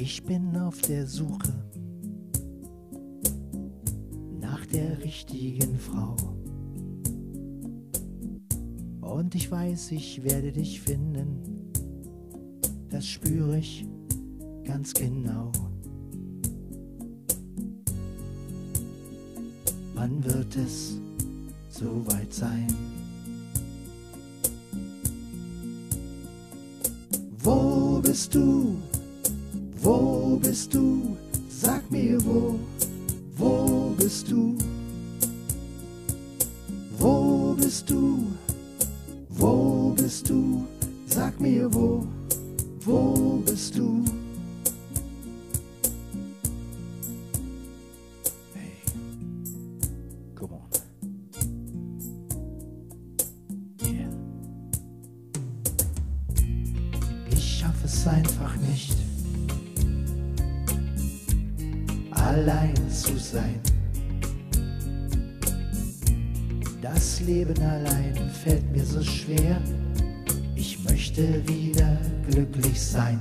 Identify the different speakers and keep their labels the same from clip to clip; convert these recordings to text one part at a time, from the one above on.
Speaker 1: Ich bin auf der Suche nach der richtigen Frau. Und ich weiß, ich werde dich finden, das spüre ich ganz genau. Wann wird es soweit sein? Wo bist du? Wo bist du? Sag mir wo, wo bist du? Wo bist du? Wo bist du? Sag mir wo, wo bist du? Ich schaffe es einfach nicht, allein zu sein. Das Leben allein fällt mir so schwer. Ich möchte wieder glücklich sein.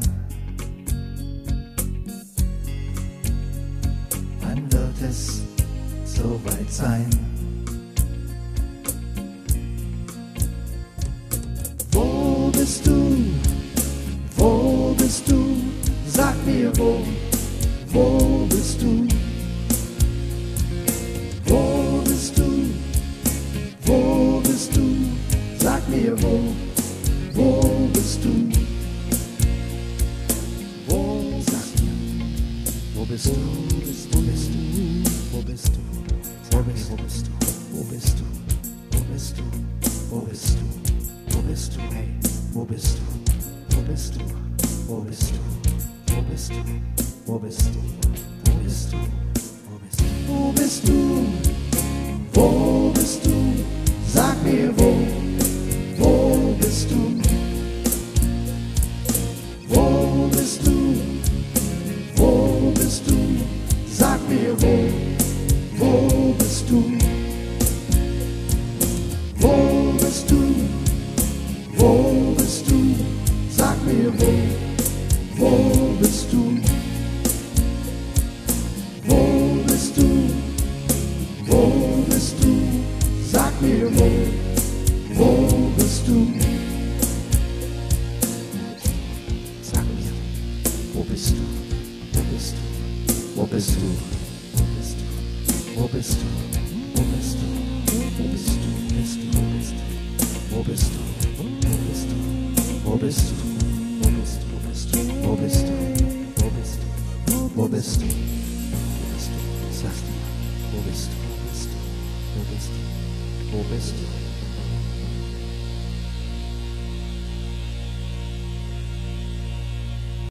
Speaker 1: Wann wird es soweit sein? Wo bist du? Wo bist du? Sag mir wo, mir wo, wo bist du? Wo sag mir, wo bist du? Wo bist du? Wo bist du? Wo bist du? Wo bist du? Wo bist du? Wo bist du? Wo bist du? Wo bist du? Hey, wo bist du? Wo bist du? Wo bist du? Wo bist du? Wo bist du? Wo bist du? Wo bist du? Wo bist du? Bist du? Sag mir wo, wo bist du? Wo bist du? Wo bist du? Sag mir wo, wo bist du? Wo bist du? Wo bist du? Sag mir wo, wo bist du? Sag mir, wo bist du? Wo bist du? Wo bist du? Wo bist du? Wo bist du? Wo bist du? Wo bist du? Wo bist du? Wo bist du? Wo bist du? Wo bist du? Wo bist du? Du? Du? Du? Sag mir, wo bist du? Wo bist du? Wo bist du? Wo bist du?